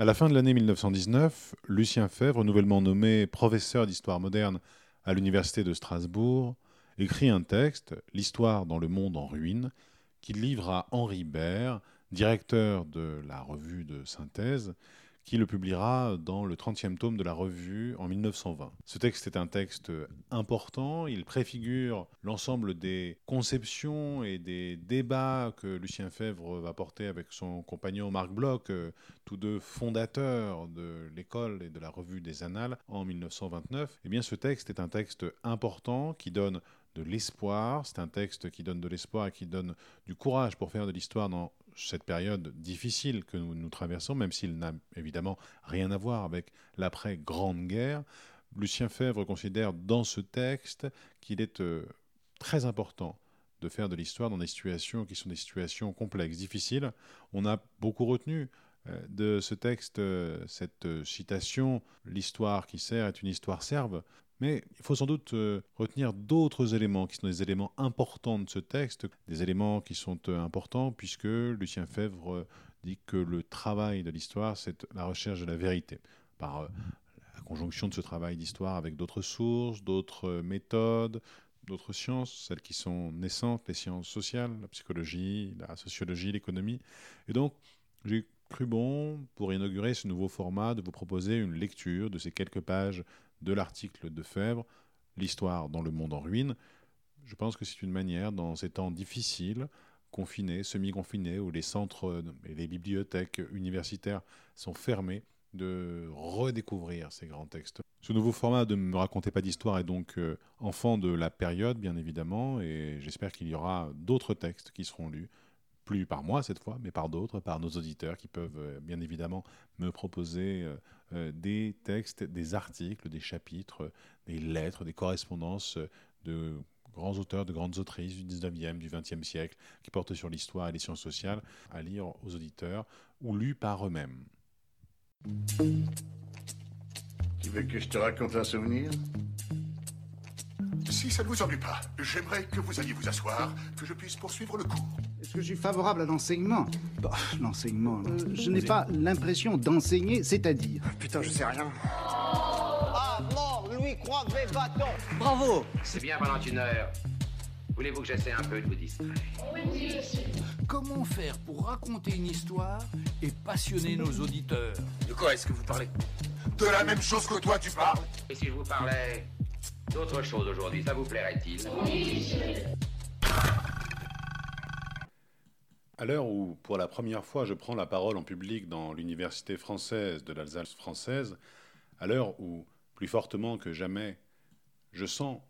À la fin de l'année 1919, Lucien Fèvre, nouvellement nommé professeur d'histoire moderne à l'Université de Strasbourg, écrit un texte, L'histoire dans le monde en ruine, qu'il livre à Henri Baird, directeur de la revue de synthèse, qui le publiera dans le 30e tome de la revue en 1920. Ce texte est un texte important, il préfigure l'ensemble des conceptions et des débats que Lucien Fèvre va porter avec son compagnon Marc Bloch, euh, tous deux fondateurs de l'école et de la revue des Annales en 1929. Eh bien ce texte est un texte important qui donne de l'espoir, c'est un texte qui donne de l'espoir et qui donne du courage pour faire de l'histoire dans cette période difficile que nous, traversons, même s'il n'a évidemment rien à voir avec l'après-grande guerre, Lucien Fèvre considère dans ce texte qu'il est euh, très important de faire de l'histoire dans des situations qui sont des situations complexes, difficiles. On a beaucoup retenu euh, de ce texte euh, cette citation L'histoire qui sert est une histoire serve. Mais il faut sans doute euh, retenir d'autres éléments qui sont des éléments importants de ce texte, des éléments qui sont euh, importants puisque Lucien Fèvre euh, dit que le travail de l'histoire, c'est la recherche de la vérité. Par la conjonction de ce travail d'histoire avec d'autres sources, d'autres méthodes, d'autres sciences, celles qui sont naissantes, les sciences sociales, la psychologie, la sociologie, l'économie. Et donc, j'ai cru bon, pour inaugurer ce nouveau format, de vous proposer une lecture de ces quelques pages de l'article de Fèvre, L'histoire dans le monde en ruine. Je pense que c'est une manière, dans ces temps difficiles, confinés, semi-confinés, où les centres et les bibliothèques universitaires sont fermés, de redécouvrir ces grands textes. Ce nouveau format de Ne me racontez pas d'histoire est donc euh, enfant de la période, bien évidemment, et j'espère qu'il y aura d'autres textes qui seront lus plus par moi cette fois, mais par d'autres, par nos auditeurs qui peuvent euh, bien évidemment me proposer euh, euh, des textes, des articles, des chapitres, des lettres, des correspondances de grands auteurs, de grandes autrices du 19e, du 20e siècle, qui portent sur l'histoire et les sciences sociales, à lire aux auditeurs ou lus par eux-mêmes. Tu veux que je te raconte un souvenir? Si ça ne vous ennuie pas, j'aimerais que vous alliez vous asseoir, que je puisse poursuivre le cours. Est-ce que je suis favorable à l'enseignement. Bah, L'enseignement, euh, je n'ai pas l'impression d'enseigner, c'est-à-dire. Putain, je sais rien. Ah non, lui croit mes bâtons. Bravo. C'est bien pendant une heure. Voulez-vous que j'essaie un peu de vous distraire? Comment faire pour raconter une histoire et passionner nos auditeurs? De quoi est-ce que vous parlez? De la même chose que toi, tu parles. Et si je vous parlais d'autre chose aujourd'hui, ça vous plairait-il? À l'heure où, pour la première fois, je prends la parole en public dans l'Université française de l'Alsace française, à l'heure où, plus fortement que jamais, je sens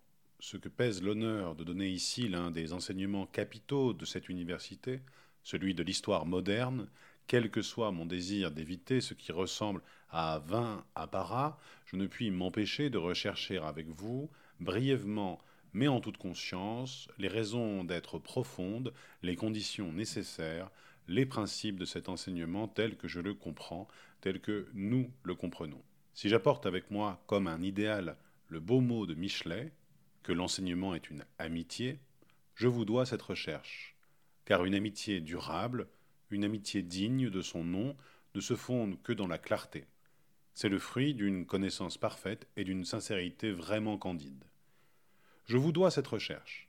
ce que pèse l'honneur de donner ici l'un des enseignements capitaux de cette université, celui de l'histoire moderne, quel que soit mon désir d'éviter ce qui ressemble à vain apparat, je ne puis m'empêcher de rechercher avec vous, brièvement mais en toute conscience, les raisons d'être profondes, les conditions nécessaires, les principes de cet enseignement tel que je le comprends, tel que nous le comprenons. Si j'apporte avec moi comme un idéal le beau mot de Michelet, que l'enseignement est une amitié, je vous dois cette recherche, car une amitié durable, une amitié digne de son nom, ne se fonde que dans la clarté. C'est le fruit d'une connaissance parfaite et d'une sincérité vraiment candide. Je vous dois cette recherche.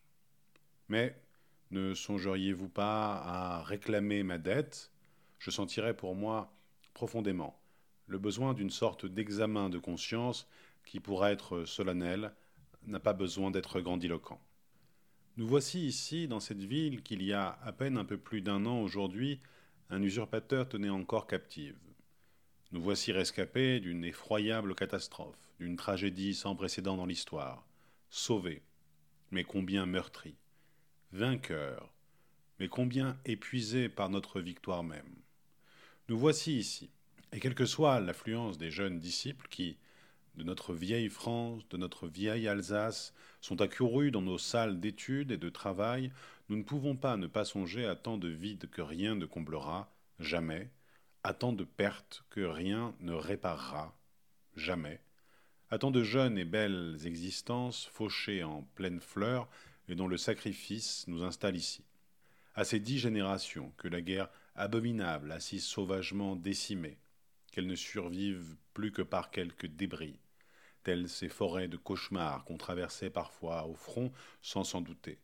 Mais ne songeriez-vous pas à réclamer ma dette? Je sentirais pour moi profondément le besoin d'une sorte d'examen de conscience qui, pour être solennel, n'a pas besoin d'être grandiloquent. Nous voici ici, dans cette ville qu'il y a à peine un peu plus d'un an aujourd'hui, un usurpateur tenait encore captive. Nous voici rescapés d'une effroyable catastrophe, d'une tragédie sans précédent dans l'histoire, sauvés, mais combien meurtri, vainqueur, mais combien épuisé par notre victoire même. Nous voici ici, et quelle que soit l'affluence des jeunes disciples qui, de notre vieille France, de notre vieille Alsace, sont accourus dans nos salles d'études et de travail, nous ne pouvons pas ne pas songer à tant de vide que rien ne comblera, jamais, à tant de pertes que rien ne réparera, jamais, à tant de jeunes et belles existences fauchées en pleine fleur et dont le sacrifice nous installe ici. À ces dix générations que la guerre abominable a si sauvagement décimées, qu'elles ne survivent plus que par quelques débris, telles ces forêts de cauchemars qu'on traversait parfois au front sans s'en douter.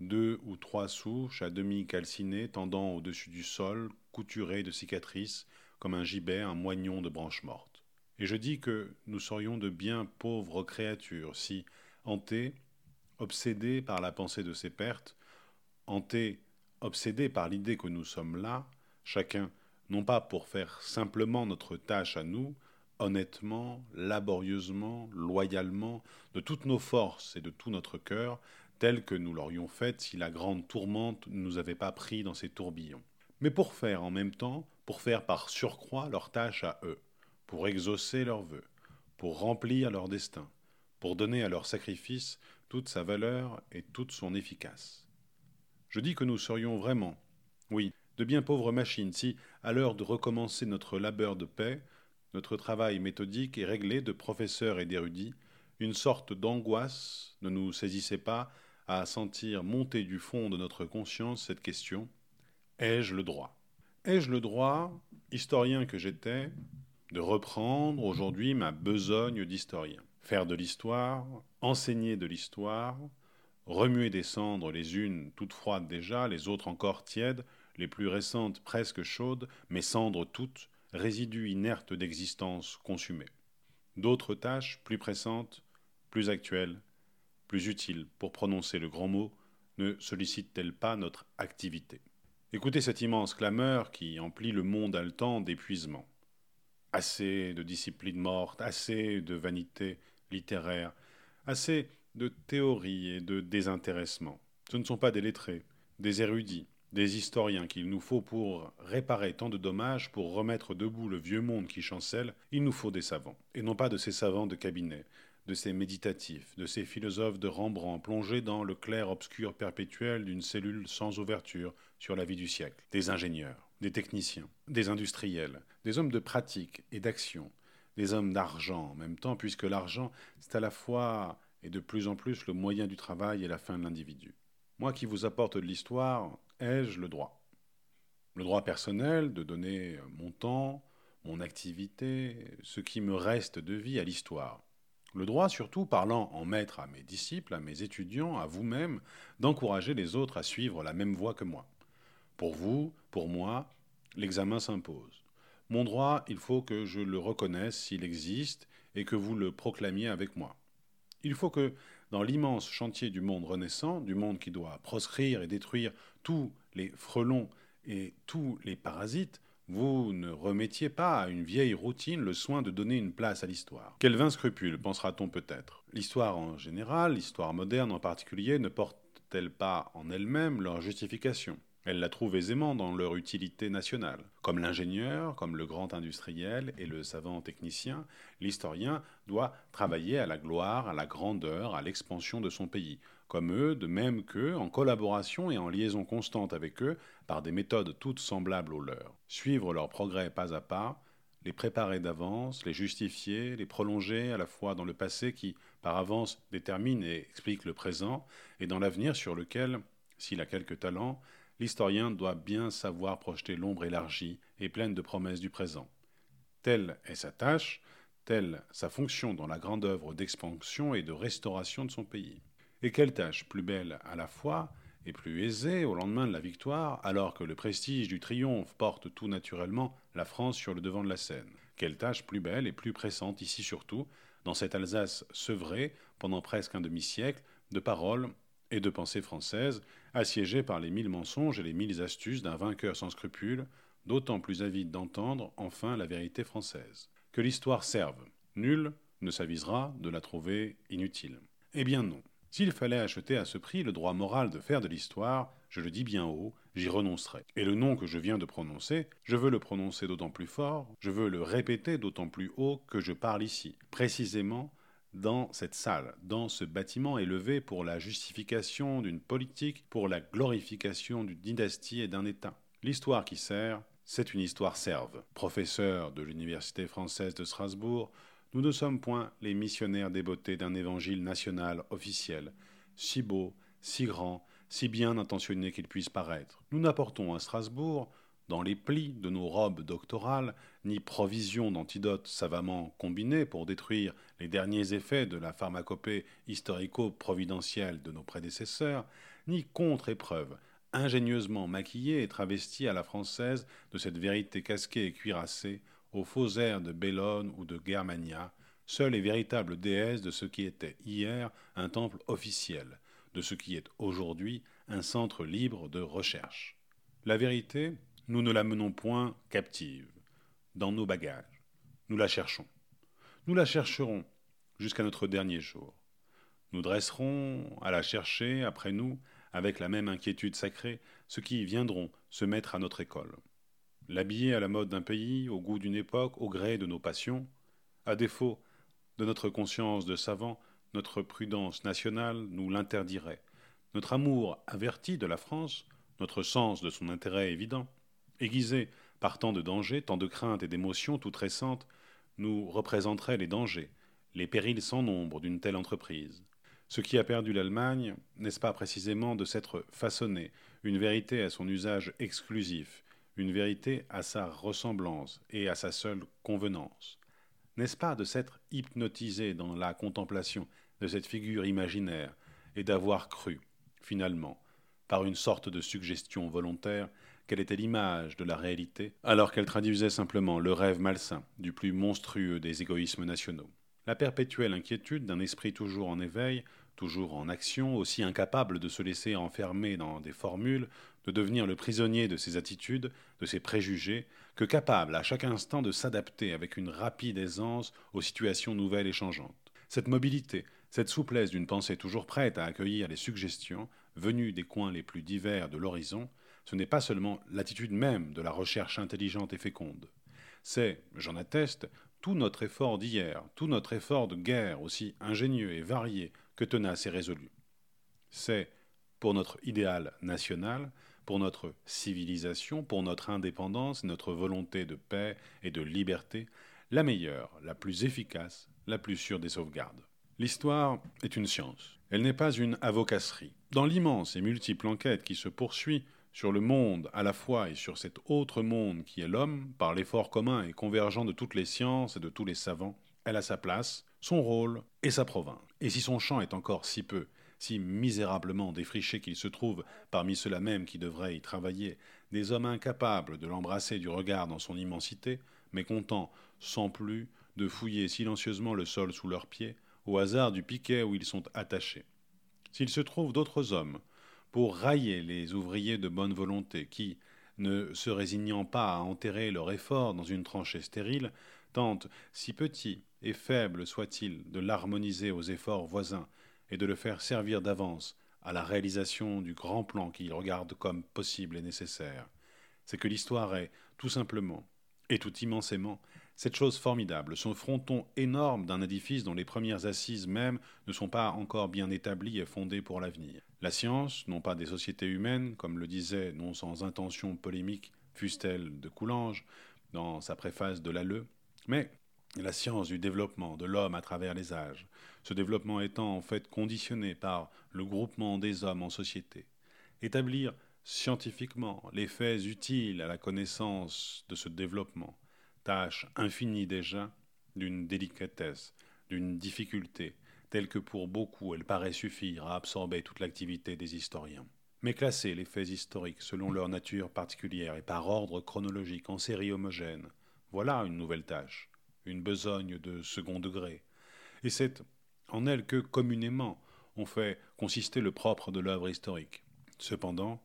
Deux ou trois souches à demi calcinées tendant au-dessus du sol, couturées de cicatrices, comme un gibet, un moignon de branches mortes. Et je dis que nous serions de bien pauvres créatures si, hantés, obsédés par la pensée de ces pertes, hantés, obsédés par l'idée que nous sommes là, chacun, non pas pour faire simplement notre tâche à nous, honnêtement, laborieusement, loyalement, de toutes nos forces et de tout notre cœur, telle que nous l'aurions faite si la grande tourmente ne nous avait pas pris dans ses tourbillons, mais pour faire en même temps, pour faire par surcroît leur tâche à eux, pour exaucer leurs vœux, pour remplir leur destin, pour donner à leur sacrifice toute sa valeur et toute son efficace. Je dis que nous serions vraiment, oui, de bien pauvres machines si, à l'heure de recommencer notre labeur de paix, notre travail méthodique et réglé de professeurs et d'érudits, une sorte d'angoisse ne nous saisissait pas à sentir monter du fond de notre conscience cette question Ai-je le droit? Ai-je le droit, historien que j'étais, de reprendre aujourd'hui ma besogne d'historien Faire de l'histoire, enseigner de l'histoire, remuer des cendres les unes toutes froides déjà, les autres encore tièdes, les plus récentes presque chaudes, mais cendres toutes, résidus inertes d'existence consumée. D'autres tâches plus pressantes, plus actuelles, plus utiles pour prononcer le grand mot, ne sollicitent-elles pas notre activité? Écoutez cette immense clameur qui emplit le monde haletant d'épuisement. Assez de discipline morte, assez de vanité littéraire, assez de théorie et de désintéressement. Ce ne sont pas des lettrés, des érudits, des historiens qu'il nous faut pour réparer tant de dommages, pour remettre debout le vieux monde qui chancelle, il nous faut des savants, et non pas de ces savants de cabinet, de ces méditatifs, de ces philosophes de Rembrandt plongés dans le clair-obscur perpétuel d'une cellule sans ouverture sur la vie du siècle, des ingénieurs, des techniciens, des industriels, des hommes de pratique et d'action, des hommes d'argent en même temps, puisque l'argent, c'est à la fois et de plus en plus le moyen du travail et la fin de l'individu. Moi qui vous apporte de l'histoire, ai-je le droit? Le droit personnel de donner mon temps, mon activité, ce qui me reste de vie à l'histoire le droit, surtout, parlant en maître à mes disciples, à mes étudiants, à vous-même, d'encourager les autres à suivre la même voie que moi. Pour vous, pour moi, l'examen s'impose. Mon droit, il faut que je le reconnaisse s'il existe et que vous le proclamiez avec moi. Il faut que, dans l'immense chantier du monde renaissant, du monde qui doit proscrire et détruire tous les frelons et tous les parasites, vous ne remettiez pas à une vieille routine le soin de donner une place à l'histoire. Quel vain scrupule, pensera-t-on peut-être. L'histoire en général, l'histoire moderne en particulier, ne porte-t-elle pas en elle-même leur justification? Elle la trouve aisément dans leur utilité nationale. Comme l'ingénieur, comme le grand industriel et le savant technicien, l'historien doit travailler à la gloire, à la grandeur, à l'expansion de son pays, comme eux, de même qu'eux, en collaboration et en liaison constante avec eux, par des méthodes toutes semblables aux leurs. Suivre leurs progrès pas à pas, les préparer d'avance, les justifier, les prolonger à la fois dans le passé qui, par avance, détermine et explique le présent, et dans l'avenir sur lequel, s'il a quelque talent, l'historien doit bien savoir projeter l'ombre élargie et pleine de promesses du présent. Telle est sa tâche, telle sa fonction dans la grande œuvre d'expansion et de restauration de son pays. Et quelle tâche plus belle à la fois et plus aisée au lendemain de la victoire, alors que le prestige du triomphe porte tout naturellement la France sur le devant de la scène. Quelle tâche plus belle et plus pressante ici surtout, dans cette Alsace sevrée pendant presque un demi-siècle de paroles et de pensées françaises, assiégée par les mille mensonges et les mille astuces d'un vainqueur sans scrupules, d'autant plus avide d'entendre enfin la vérité française. Que l'histoire serve, nul ne s'avisera de la trouver inutile. Eh bien non. S'il fallait acheter à ce prix le droit moral de faire de l'histoire, je le dis bien haut, j'y renoncerai. Et le nom que je viens de prononcer, je veux le prononcer d'autant plus fort, je veux le répéter d'autant plus haut que je parle ici, précisément dans cette salle, dans ce bâtiment élevé pour la justification d'une politique, pour la glorification d'une dynastie et d'un État. L'histoire qui sert, c'est une histoire serve. Professeur de l'Université française de Strasbourg, nous ne sommes point les missionnaires débotés d'un évangile national officiel, si beau, si grand, si bien intentionné qu'il puisse paraître. Nous n'apportons à Strasbourg, dans les plis de nos robes doctorales, ni provision d'antidotes savamment combinés pour détruire les derniers effets de la pharmacopée historico-providentielle de nos prédécesseurs, ni contre-épreuve ingénieusement maquillée et travestie à la française de cette vérité casquée et cuirassée aux faux airs de Bellone ou de Germania, seule et véritable déesse de ce qui était hier un temple officiel, de ce qui est aujourd'hui un centre libre de recherche. La vérité, nous ne la menons point captive, dans nos bagages. Nous la cherchons. Nous la chercherons jusqu'à notre dernier jour. Nous dresserons à la chercher après nous, avec la même inquiétude sacrée, ceux qui viendront se mettre à notre école. L'habiller à la mode d'un pays, au goût d'une époque, au gré de nos passions, à défaut de notre conscience de savant, notre prudence nationale nous l'interdirait. Notre amour averti de la France, notre sens de son intérêt évident, aiguisé par tant de dangers, tant de craintes et d'émotions toutes récentes, nous représenterait les dangers, les périls sans nombre d'une telle entreprise. Ce qui a perdu l'Allemagne, n'est-ce pas précisément de s'être façonné une vérité à son usage exclusif, une vérité à sa ressemblance et à sa seule convenance N'est-ce pas de s'être hypnotisé dans la contemplation de cette figure imaginaire et d'avoir cru, finalement, par une sorte de suggestion volontaire, qu'elle était l'image de la réalité, alors qu'elle traduisait simplement le rêve malsain du plus monstrueux des égoïsmes nationaux? La perpétuelle inquiétude d'un esprit toujours en éveil, toujours en action, aussi incapable de se laisser enfermer dans des formules, de devenir le prisonnier de ses attitudes, de ses préjugés, que capable à chaque instant de s'adapter avec une rapide aisance aux situations nouvelles et changeantes. Cette mobilité, cette souplesse d'une pensée toujours prête à accueillir les suggestions, venues des coins les plus divers de l'horizon, ce n'est pas seulement l'attitude même de la recherche intelligente et féconde. C'est, j'en atteste, tout notre effort d'hier, tout notre effort de guerre aussi ingénieux et varié que tenace et résolu. C'est, pour notre idéal national, pour notre civilisation, pour notre indépendance, notre volonté de paix et de liberté, la meilleure, la plus efficace, la plus sûre des sauvegardes. L'histoire est une science. Elle n'est pas une avocasserie. Dans l'immense et multiple enquête qui se poursuit sur le monde à la fois et sur cet autre monde qui est l'homme, par l'effort commun et convergent de toutes les sciences et de tous les savants, elle a sa place, son rôle et sa province. Et si son champ est encore si peu, si misérablement défriché qu'il se trouve parmi ceux-là même qui devraient y travailler, des hommes incapables de l'embrasser du regard dans son immensité, mais contents, sans plus, de fouiller silencieusement le sol sous leurs pieds, au hasard du piquet où ils sont attachés. S'il se trouve d'autres hommes, pour railler les ouvriers de bonne volonté qui, ne se résignant pas à enterrer leur effort dans une tranchée stérile, tentent, si petit et faible soit-il, de l'harmoniser aux efforts voisins et de le faire servir d'avance à la réalisation du grand plan qu'ils regardent comme possible et nécessaire. C'est que l'histoire est, tout simplement, et tout immensément, cette chose formidable, son fronton énorme d'un édifice dont les premières assises même ne sont pas encore bien établies et fondées pour l'avenir. La science, non pas des sociétés humaines, comme le disait, non sans intention polémique, fût-elle de Coulanges, dans sa préface de Lalleux, mais la science du développement de l'homme à travers les âges, ce développement étant en fait conditionné par le groupement des hommes en société. Établir scientifiquement les faits utiles à la connaissance de ce développement, tâche infinie déjà, d'une délicatesse, d'une difficulté, telle que pour beaucoup elle paraît suffire à absorber toute l'activité des historiens. Mais classer les faits historiques selon leur nature particulière et par ordre chronologique en série homogène, voilà une nouvelle tâche, une besogne de second degré. Et c'est en elle que, communément, on fait consister le propre de l'œuvre historique. Cependant,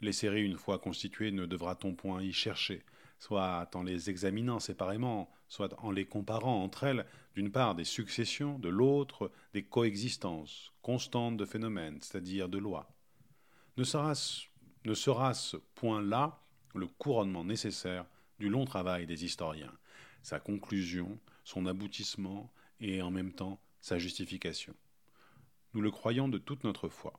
les séries une fois constituées ne devra-t-on point y chercher, soit en les examinant séparément, soit en les comparant entre elles, d'une part des successions, de l'autre des coexistences constantes de phénomènes, c'est-à-dire de lois. Ne sera-ce ne sera ce point-là le couronnement nécessaire du long travail des historiens, sa conclusion, son aboutissement et en même temps sa justification. Nous le croyons de toute notre foi,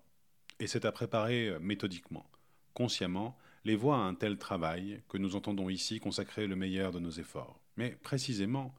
et c'est à préparer méthodiquement, consciemment, les voies à un tel travail que nous entendons ici consacrer le meilleur de nos efforts. Mais précisément,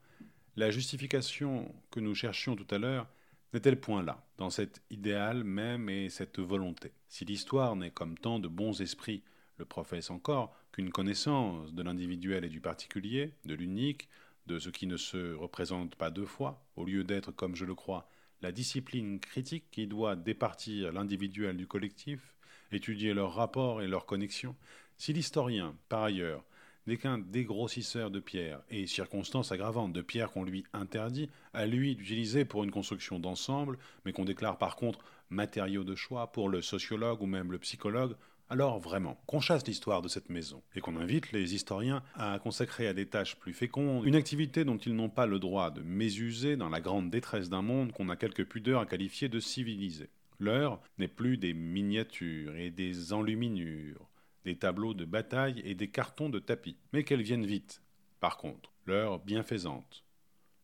la justification que nous cherchions tout à l'heure n'est-elle point là, dans cet idéal même et cette volonté? Si l'histoire n'est comme tant de bons esprits le professe encore, qu'une connaissance de l'individuel et du particulier, de l'unique, de ce qui ne se représente pas deux fois, au lieu d'être, comme je le crois, la discipline critique qui doit départir l'individuel du collectif, étudier leurs rapports et leurs connexions, si l'historien, par ailleurs, n'est qu'un dégrossisseur de pierres, et circonstance aggravante de pierres qu'on lui interdit, à lui d'utiliser pour une construction d'ensemble, mais qu'on déclare par contre matériaux de choix pour le sociologue ou même le psychologue, alors vraiment, qu'on chasse l'histoire de cette maison et qu'on invite les historiens à consacrer à des tâches plus fécondes une activité dont ils n'ont pas le droit de mésuser dans la grande détresse d'un monde qu'on a quelque pudeur à qualifier de civilisé. L'heure n'est plus des miniatures et des enluminures, des tableaux de bataille et des cartons de tapis, mais qu'elles viennent vite. Par contre, l'heure bienfaisante,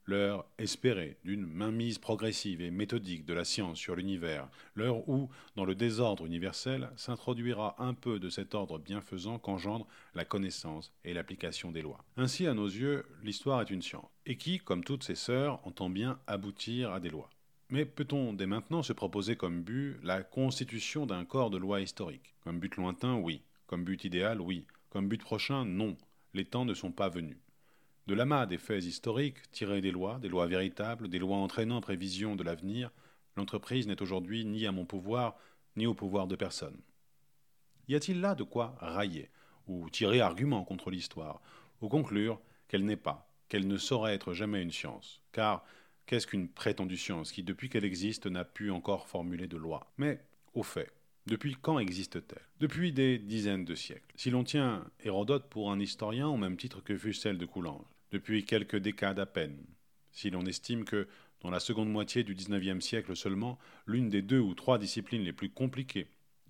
l'heure espérée d'une mainmise progressive et méthodique de la science sur l'univers, l'heure où, dans le désordre universel, s'introduira un peu de cet ordre bienfaisant qu'engendre la connaissance et l'application des lois. Ainsi, à nos yeux, l'histoire est une science, et qui, comme toutes ses sœurs, entend bien aboutir à des lois. Mais peut-on dès maintenant se proposer comme but la constitution d'un corps de lois historiques Comme but lointain, oui. Comme but idéal, oui. Comme but prochain, non. Les temps ne sont pas venus. De l'amas des faits historiques, tirés des lois, des lois véritables, des lois entraînant prévision de l'avenir, l'entreprise n'est aujourd'hui ni à mon pouvoir, ni au pouvoir de personne. Y a-t-il là de quoi railler, ou tirer argument contre l'histoire, ou conclure qu'elle n'est pas, qu'elle ne saurait être jamais une science Car qu'est-ce qu'une prétendue science qui, depuis qu'elle existe, n'a pu encore formuler de loi Mais, au fait, depuis quand existe-t-elle? Depuis des dizaines de siècles. Si l'on tient Hérodote pour un historien au même titre que fut celle de Coulanges, depuis quelques décades à peine. Si l'on estime que, dans la seconde moitié du XIXe siècle seulement, l'une des deux ou trois disciplines les plus compliquées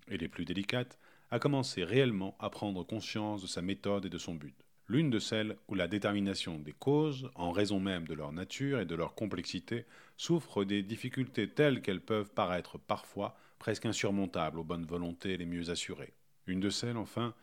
et les plus délicates a commencé réellement à prendre conscience de sa méthode et de son but. L'une de celles où la détermination des causes, en raison même de leur nature et de leur complexité, souffre des difficultés telles qu'elles peuvent paraître parfois presque insurmontables aux bonnes volontés les mieux assurées. Une de celles, enfin,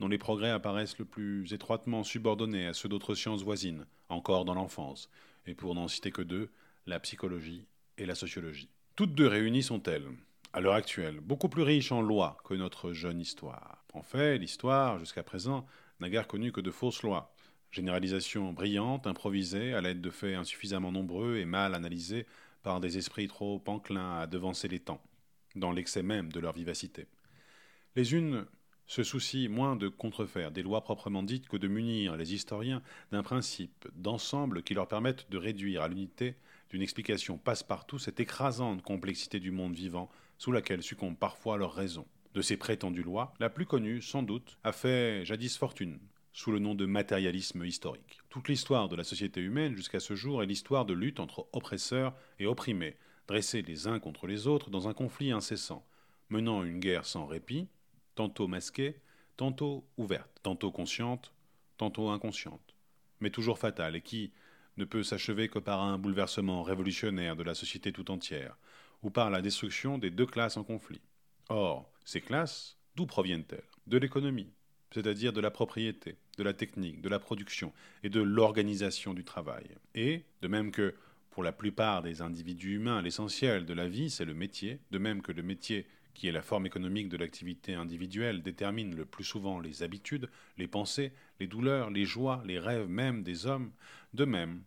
dont les progrès apparaissent le plus étroitement subordonnés à ceux d'autres sciences voisines, encore dans l'enfance, et pour n'en citer que deux, la psychologie et la sociologie. Toutes deux réunies sont-elles, à l'heure actuelle, beaucoup plus riches en lois que notre jeune histoire. En fait, l'histoire, jusqu'à présent, n'a guère connu que de fausses lois. Généralisation brillante, improvisée, à l'aide de faits insuffisamment nombreux et mal analysés par des esprits trop enclins à devancer les temps, dans l'excès même de leur vivacité. Les unes se soucie moins de contrefaire des lois proprement dites que de munir les historiens d'un principe d'ensemble qui leur permette de réduire à l'unité d'une explication passe-partout cette écrasante complexité du monde vivant sous laquelle succombe parfois leur raison. De ces prétendues lois, la plus connue, sans doute, a fait jadis fortune, sous le nom de matérialisme historique. Toute l'histoire de la société humaine jusqu'à ce jour est l'histoire de lutte entre oppresseurs et opprimés, dressés les uns contre les autres dans un conflit incessant, menant une guerre sans répit, tantôt masquée, tantôt ouverte, tantôt consciente, tantôt inconsciente, mais toujours fatale et qui ne peut s'achever que par un bouleversement révolutionnaire de la société tout entière, ou par la destruction des deux classes en conflit. Or, ces classes, d'où proviennent-elles? De l'économie, c'est-à-dire de la propriété, de la technique, de la production et de l'organisation du travail. Et, de même que pour la plupart des individus humains, l'essentiel de la vie, c'est le métier, de même que le métier qui est la forme économique de l'activité individuelle, détermine le plus souvent les habitudes, les pensées, les douleurs, les joies, les rêves même des hommes. De même,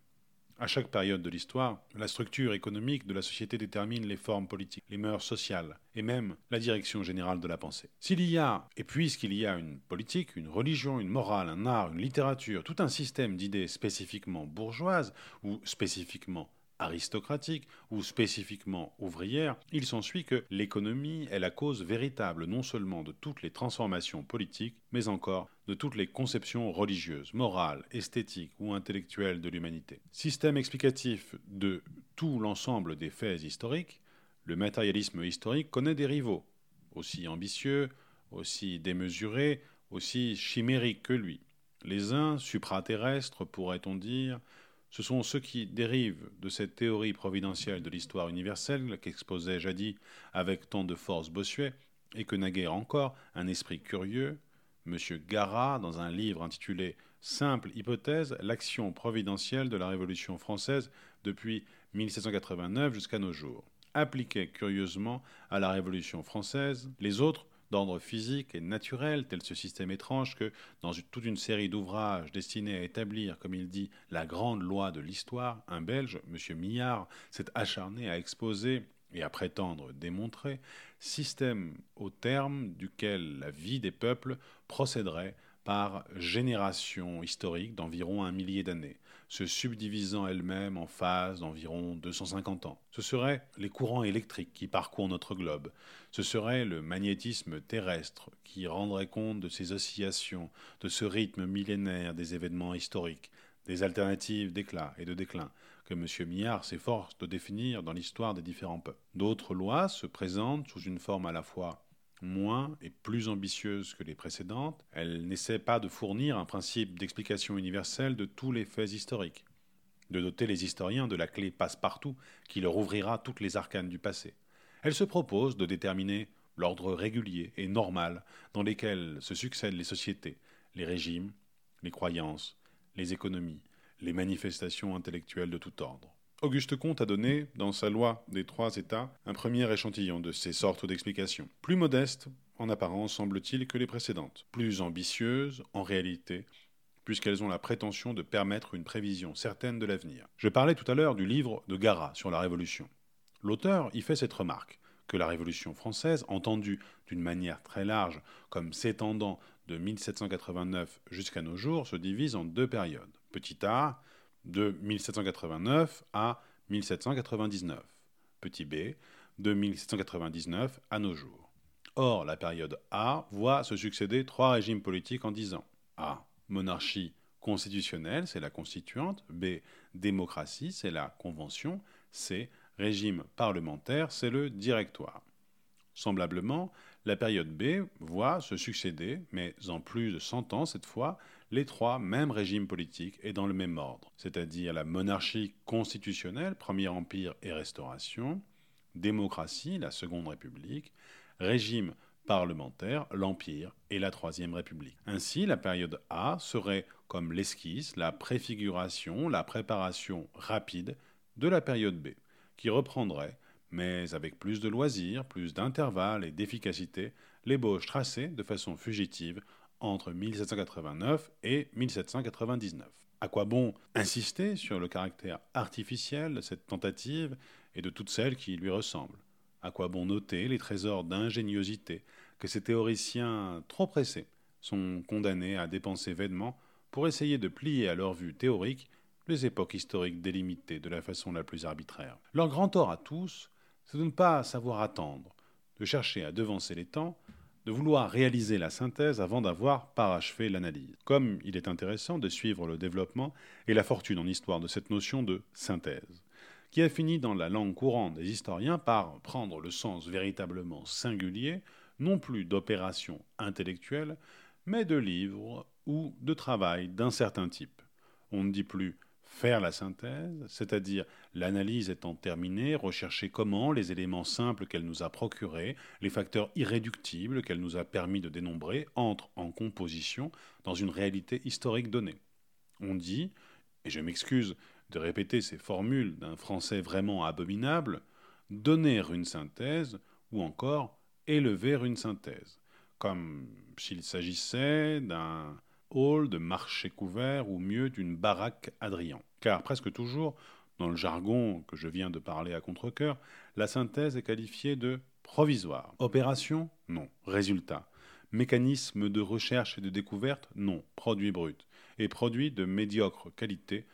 à chaque période de l'histoire, la structure économique de la société détermine les formes politiques, les mœurs sociales et même la direction générale de la pensée. S'il y a, et puisqu'il y a une politique, une religion, une morale, un art, une littérature, tout un système d'idées spécifiquement bourgeoises ou spécifiquement aristocratique ou spécifiquement ouvrière, il s'ensuit que l'économie est la cause véritable non seulement de toutes les transformations politiques, mais encore de toutes les conceptions religieuses, morales, esthétiques ou intellectuelles de l'humanité. Système explicatif de tout l'ensemble des faits historiques, le matérialisme historique connaît des rivaux, aussi ambitieux, aussi démesurés, aussi chimériques que lui. Les uns, supraterrestres, pourrait-on dire, ce sont ceux qui dérivent de cette théorie providentielle de l'histoire universelle qu'exposait jadis avec tant de force Bossuet, et que naguère encore un esprit curieux, M. Garat, dans un livre intitulé Simple hypothèse, l'action providentielle de la Révolution française depuis 1789 jusqu'à nos jours, appliquait curieusement à la Révolution française les autres d'ordre physique et naturel, tel ce système étrange que, dans toute une série d'ouvrages destinés à établir, comme il dit, la grande loi de l'histoire, un Belge, M. Millard, s'est acharné à exposer et à prétendre démontrer, système au terme duquel la vie des peuples procéderait par génération historique d'environ un millier d'années, se subdivisant elle-même en phases d'environ 250 ans. Ce seraient les courants électriques qui parcourent notre globe, ce serait le magnétisme terrestre qui rendrait compte de ces oscillations, de ce rythme millénaire des événements historiques, des alternatives d'éclat et de déclin, que M. Millard s'efforce de définir dans l'histoire des différents peuples. D'autres lois se présentent sous une forme à la fois moins et plus ambitieuse que les précédentes, elle n'essaie pas de fournir un principe d'explication universelle de tous les faits historiques, de doter les historiens de la clé passe-partout qui leur ouvrira toutes les arcanes du passé. Elle se propose de déterminer l'ordre régulier et normal dans lesquels se succèdent les sociétés, les régimes, les croyances, les économies, les manifestations intellectuelles de tout ordre. Auguste Comte a donné, dans sa loi des trois États, un premier échantillon de ces sortes d'explications, plus modestes en apparence semble-t-il que les précédentes, plus ambitieuses en réalité, puisqu'elles ont la prétention de permettre une prévision certaine de l'avenir. Je parlais tout à l'heure du livre de Garat sur la Révolution. L'auteur y fait cette remarque, que la Révolution française, entendue d'une manière très large comme s'étendant de 1789 jusqu'à nos jours, se divise en deux périodes. Petit a, de 1789 à 1799. Petit b, de 1799 à nos jours. Or, la période A voit se succéder trois régimes politiques en dix ans. A. Monarchie constitutionnelle, c'est la constituante. B. Démocratie, c'est la convention. C. Régime parlementaire, c'est le directoire. Semblablement, la période B voit se succéder, mais en plus de 100 ans cette fois, les trois mêmes régimes politiques et dans le même ordre, c'est-à-dire la monarchie constitutionnelle, Premier Empire et Restauration, démocratie, la Seconde République, régime parlementaire, l'Empire et la Troisième République. Ainsi, la période A serait comme l'esquisse, la préfiguration, la préparation rapide de la période B, qui reprendrait, mais avec plus de loisirs, plus d'intervalles et d'efficacité, l'ébauche tracée de façon fugitive entre 1789 et 1799. À quoi bon insister sur le caractère artificiel de cette tentative et de toutes celles qui lui ressemblent? À quoi bon noter les trésors d'ingéniosité que ces théoriciens trop pressés sont condamnés à dépenser vainement pour essayer de plier à leur vue théorique les époques historiques délimitées de la façon la plus arbitraire? Leur grand tort à tous, c'est de ne pas savoir attendre, de chercher à devancer les temps, de vouloir réaliser la synthèse avant d'avoir parachevé l'analyse. Comme il est intéressant de suivre le développement et la fortune en histoire de cette notion de synthèse, qui a fini dans la langue courante des historiens par prendre le sens véritablement singulier, non plus d'opération intellectuelle, mais de livre ou de travail d'un certain type. On ne dit plus faire la synthèse, c'est-à-dire l'analyse étant terminée, rechercher comment les éléments simples qu'elle nous a procurés, les facteurs irréductibles qu'elle nous a permis de dénombrer, entrent en composition dans une réalité historique donnée. On dit, et je m'excuse de répéter ces formules d'un français vraiment abominable, donner une synthèse ou encore élever une synthèse, comme s'il s'agissait d'un hall de marché couvert ou mieux d'une baraque Adrian. Car presque toujours, dans le jargon que je viens de parler à contre-coeur, la synthèse est qualifiée de provisoire. Opération Non. Résultat Mécanisme de recherche et de découverte Non. Produit brut. Et produit de médiocre qualité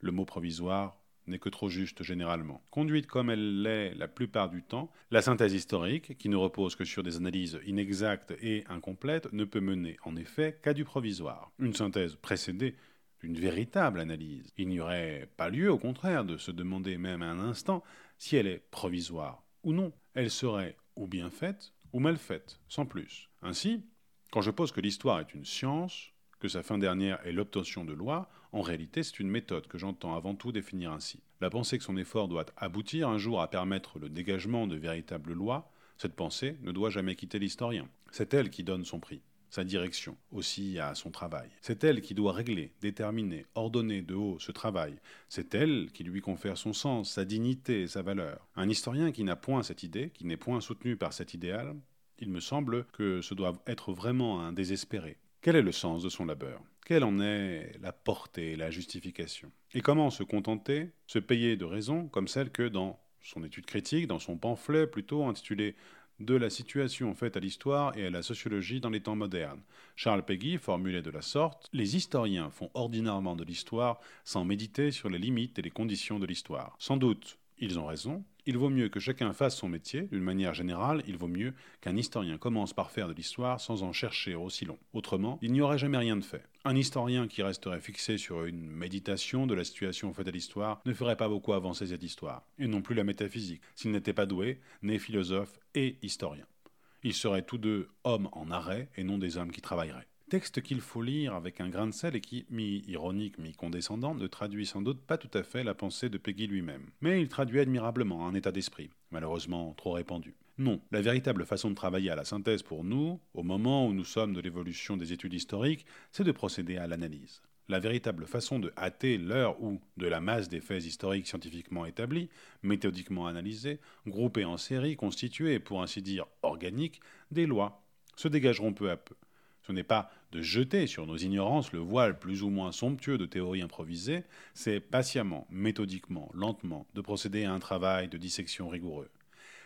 Le mot provisoire n'est que trop juste généralement. Conduite comme elle l'est la plupart du temps, la synthèse historique, qui ne repose que sur des analyses inexactes et incomplètes, ne peut mener en effet qu'à du provisoire. Une synthèse précédée d'une véritable analyse. Il n'y aurait pas lieu, au contraire, de se demander même un instant si elle est provisoire ou non. Elle serait ou bien faite ou mal faite, sans plus. Ainsi, quand je pose que l'histoire est une science, que sa fin dernière est l'obtention de lois, en réalité c'est une méthode que j'entends avant tout définir ainsi. La pensée que son effort doit aboutir un jour à permettre le dégagement de véritables lois, cette pensée ne doit jamais quitter l'historien. C'est elle qui donne son prix sa direction, aussi à son travail. C'est elle qui doit régler, déterminer, ordonner de haut ce travail. C'est elle qui lui confère son sens, sa dignité et sa valeur. Un historien qui n'a point cette idée, qui n'est point soutenu par cet idéal, il me semble que ce doit être vraiment un désespéré. Quel est le sens de son labeur? Quelle en est la portée, la justification? Et comment se contenter, se payer de raisons comme celle que dans son étude critique, dans son pamphlet plutôt intitulé de la situation faite à l'histoire et à la sociologie dans les temps modernes. Charles Peggy formulait de la sorte Les historiens font ordinairement de l'histoire sans méditer sur les limites et les conditions de l'histoire. Sans doute, ils ont raison, il vaut mieux que chacun fasse son métier, d'une manière générale, il vaut mieux qu'un historien commence par faire de l'histoire sans en chercher aussi long. Autrement, il n'y aurait jamais rien de fait. Un historien qui resterait fixé sur une méditation de la situation faite à l'histoire ne ferait pas beaucoup avancer cette histoire, et non plus la métaphysique, s'il n'était pas doué, né philosophe et historien. Ils seraient tous deux hommes en arrêt et non des hommes qui travailleraient. Texte qu'il faut lire avec un grain de sel et qui, mi-ironique, mi-condescendant, ne traduit sans doute pas tout à fait la pensée de Peggy lui-même. Mais il traduit admirablement un état d'esprit, malheureusement trop répandu. Non, la véritable façon de travailler à la synthèse pour nous, au moment où nous sommes de l'évolution des études historiques, c'est de procéder à l'analyse. La véritable façon de hâter l'heure où, de la masse des faits historiques scientifiquement établis, méthodiquement analysés, groupés en séries, constitués, pour ainsi dire organiques, des lois, se dégageront peu à peu. Ce n'est pas de jeter sur nos ignorances le voile plus ou moins somptueux de théories improvisées, c'est patiemment, méthodiquement, lentement, de procéder à un travail de dissection rigoureux.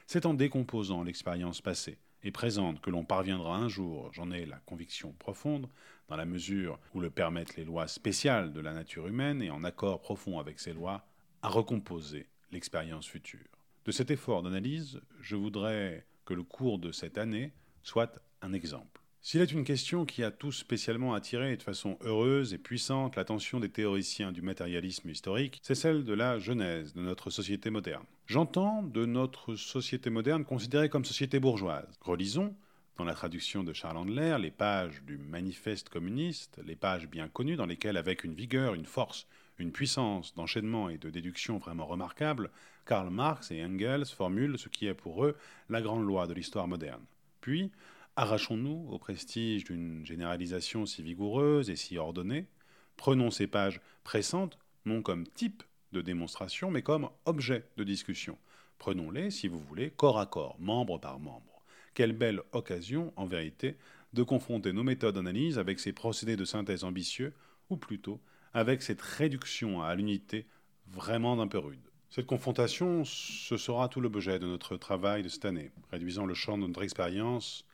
C'est en décomposant l'expérience passée et présente que l'on parviendra un jour, j'en ai la conviction profonde, dans la mesure où le permettent les lois spéciales de la nature humaine et en accord profond avec ces lois, à recomposer l'expérience future. De cet effort d'analyse, je voudrais que le cours de cette année soit un exemple. S'il est une question qui a tout spécialement attiré de façon heureuse et puissante l'attention des théoriciens du matérialisme historique, c'est celle de la genèse de notre société moderne. J'entends de notre société moderne considérée comme société bourgeoise. Relisons, dans la traduction de Charles Andler, les pages du manifeste communiste, les pages bien connues dans lesquelles, avec une vigueur, une force, une puissance d'enchaînement et de déduction vraiment remarquable, Karl Marx et Engels formulent ce qui est pour eux la grande loi de l'histoire moderne. Puis, Arrachons-nous au prestige d'une généralisation si vigoureuse et si ordonnée. Prenons ces pages pressantes, non comme type de démonstration, mais comme objet de discussion. Prenons-les, si vous voulez, corps à corps, membre par membre. Quelle belle occasion, en vérité, de confronter nos méthodes d'analyse avec ces procédés de synthèse ambitieux, ou plutôt avec cette réduction à l'unité vraiment d'un peu rude. Cette confrontation, ce sera tout l'objet de notre travail de cette année, réduisant le champ de notre expérience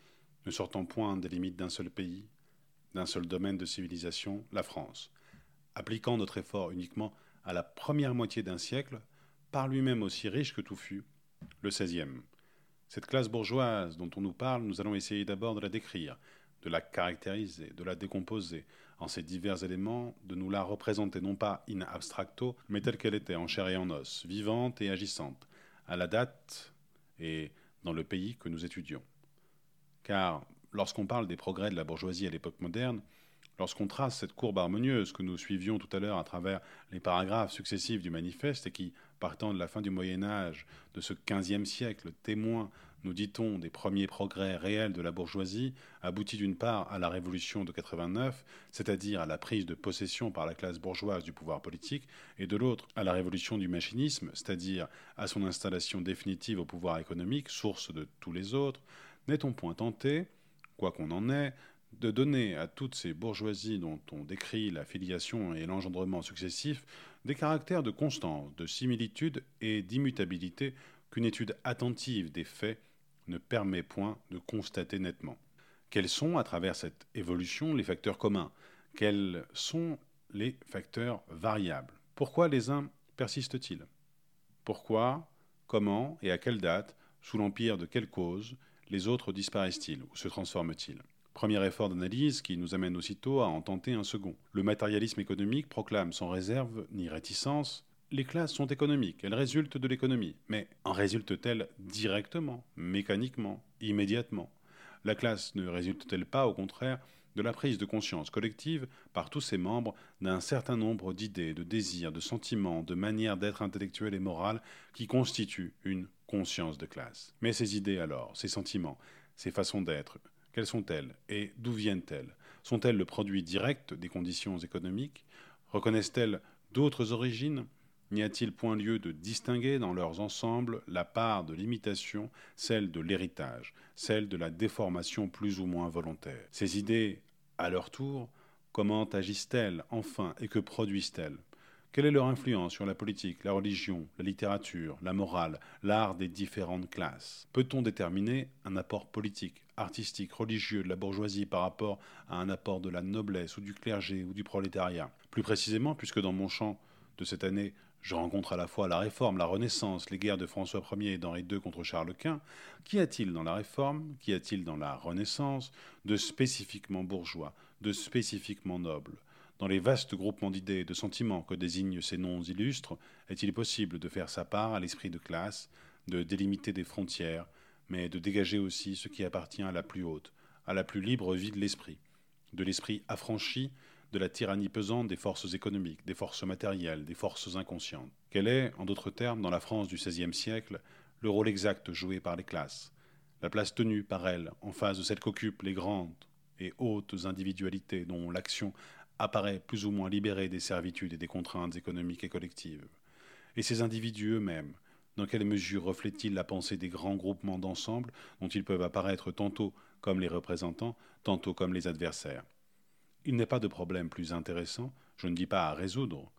ne sortant point des limites d'un seul pays, d'un seul domaine de civilisation, la France, appliquant notre effort uniquement à la première moitié d'un siècle, par lui-même aussi riche que tout fut, le XVIe. Cette classe bourgeoise dont on nous parle, nous allons essayer d'abord de la décrire, de la caractériser, de la décomposer en ses divers éléments, de nous la représenter non pas in abstracto, mais telle qu'elle était en chair et en os, vivante et agissante, à la date et dans le pays que nous étudions. Car lorsqu'on parle des progrès de la bourgeoisie à l'époque moderne, lorsqu'on trace cette courbe harmonieuse que nous suivions tout à l'heure à travers les paragraphes successifs du manifeste et qui, partant de la fin du Moyen Âge, de ce XVe siècle, témoin, nous dit-on, des premiers progrès réels de la bourgeoisie, aboutit d'une part à la Révolution de 89, c'est-à-dire à la prise de possession par la classe bourgeoise du pouvoir politique, et de l'autre à la Révolution du machinisme, c'est-à-dire à son installation définitive au pouvoir économique, source de tous les autres, n'est-on point tenté, quoi qu'on en ait, de donner à toutes ces bourgeoisies dont on décrit la filiation et l'engendrement successifs des caractères de constance, de similitude et d'immutabilité qu'une étude attentive des faits ne permet point de constater nettement? Quels sont, à travers cette évolution, les facteurs communs? Quels sont les facteurs variables? Pourquoi les uns persistent-ils? Pourquoi, comment et à quelle date, sous l'empire de quelle cause, les autres disparaissent-ils ou se transforment-ils? Premier effort d'analyse qui nous amène aussitôt à en tenter un second. Le matérialisme économique proclame sans réserve ni réticence les classes sont économiques, elles résultent de l'économie. Mais en résultent-elles directement, mécaniquement, immédiatement? La classe ne résulte-t-elle pas, au contraire, de la prise de conscience collective par tous ses membres d'un certain nombre d'idées, de désirs, de sentiments, de manières d'être intellectuelles et morales qui constituent une conscience de classe. Mais ces idées alors, ces sentiments, ces façons d'être, quelles sont-elles et d'où viennent-elles? Sont-elles le produit direct des conditions économiques? Reconnaissent-elles d'autres origines? N'y a-t-il point lieu de distinguer dans leurs ensembles la part de l'imitation, celle de l'héritage, celle de la déformation plus ou moins volontaire? Ces idées, à leur tour, comment agissent-elles enfin et que produisent-elles? Quelle est leur influence sur la politique, la religion, la littérature, la morale, l'art des différentes classes? Peut-on déterminer un apport politique, artistique, religieux de la bourgeoisie par rapport à un apport de la noblesse ou du clergé ou du prolétariat? Plus précisément, puisque dans mon champ de cette année, je rencontre à la fois la Réforme, la Renaissance, les guerres de François Ier et d'Henri II contre Charles Quint. Qu'y a-t-il dans la Réforme, qu'y a-t-il dans la Renaissance? De spécifiquement bourgeois, de spécifiquement noble? Dans les vastes groupements d'idées et de sentiments que désignent ces noms illustres, est-il possible de faire sa part à l'esprit de classe, de délimiter des frontières, mais de dégager aussi ce qui appartient à la plus haute, à la plus libre vie de l'esprit, de l'esprit affranchi de la tyrannie pesante des forces économiques, des forces matérielles, des forces inconscientes. Quel est, en d'autres termes, dans la France du XVIe siècle, le rôle exact joué par les classes, la place tenue par elles en face de celle qu'occupent les grandes et hautes individualités dont l'action apparaît plus ou moins libéré des servitudes et des contraintes économiques et collectives. Et ces individus eux-mêmes, dans quelle mesure reflètent-ils la pensée des grands groupements d'ensemble dont ils peuvent apparaître tantôt comme les représentants, tantôt comme les adversaires? Il n'est pas de problème plus intéressant, je ne dis pas à résoudre.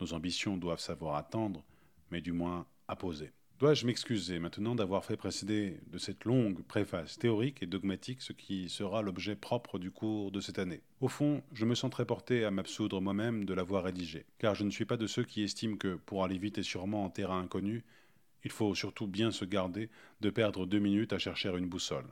Nos ambitions doivent savoir attendre, mais du moins à poser. Dois-je m'excuser maintenant d'avoir fait précéder de cette longue préface théorique et dogmatique ce qui sera l'objet propre du cours de cette année? Au fond, je me sens très porté à m'absoudre moi-même de l'avoir rédigé, car je ne suis pas de ceux qui estiment que, pour aller vite et sûrement en terrain inconnu, il faut surtout bien se garder de perdre deux minutes à chercher une boussole.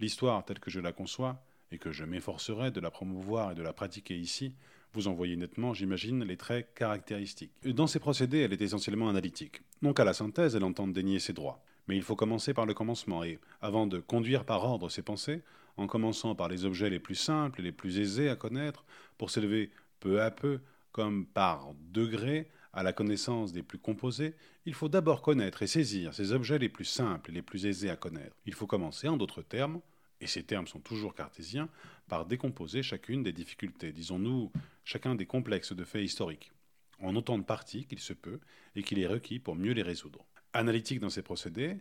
L'histoire telle que je la conçois, et que je m'efforcerai de la promouvoir et de la pratiquer ici, vous en voyez nettement, j'imagine, les traits caractéristiques. Dans ses procédés, elle est essentiellement analytique. Non qu'à la synthèse, elle entende dénier ses droits. Mais il faut commencer par le commencement, et avant de conduire par ordre ses pensées, en commençant par les objets les plus simples et les plus aisés à connaître, pour s'élever peu à peu, comme par degrés, à la connaissance des plus composés, il faut d'abord connaître et saisir ces objets les plus simples et les plus aisés à connaître. Il faut commencer, en d'autres termes, et ces termes sont toujours cartésiens, par décomposer chacune des difficultés, disons-nous, chacun des complexes de faits historiques, en autant de parties qu'il se peut et qu'il est requis pour mieux les résoudre. Analytique dans ses procédés,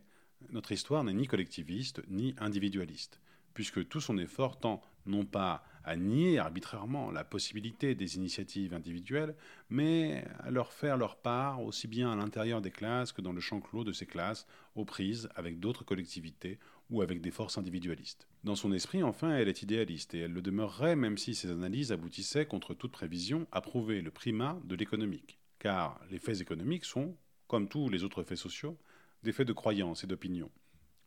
notre histoire n'est ni collectiviste ni individualiste, puisque tout son effort tend non pas à nier arbitrairement la possibilité des initiatives individuelles, mais à leur faire leur part aussi bien à l'intérieur des classes que dans le champ clos de ces classes, aux prises avec d'autres collectivités ou avec des forces individualistes. Dans son esprit, enfin, elle est idéaliste, et elle le demeurerait même si ses analyses aboutissaient, contre toute prévision, à prouver le primat de l'économique. Car les faits économiques sont, comme tous les autres faits sociaux, des faits de croyance et d'opinion.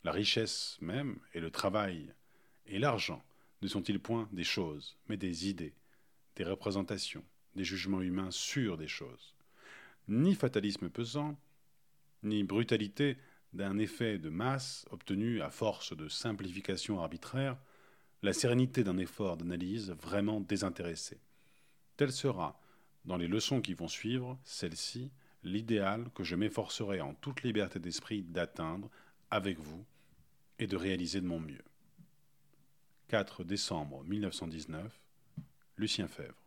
La richesse même, et le travail, et l'argent ne sont-ils point des choses, mais des idées, des représentations, des jugements humains sûrs des choses? Ni fatalisme pesant, ni brutalité d'un effet de masse obtenu à force de simplification arbitraire, la sérénité d'un effort d'analyse vraiment désintéressé. Tel sera, dans les leçons qui vont suivre, celle-ci, l'idéal que je m'efforcerai en toute liberté d'esprit d'atteindre avec vous et de réaliser de mon mieux. 4 décembre 1919, Lucien Fèvre.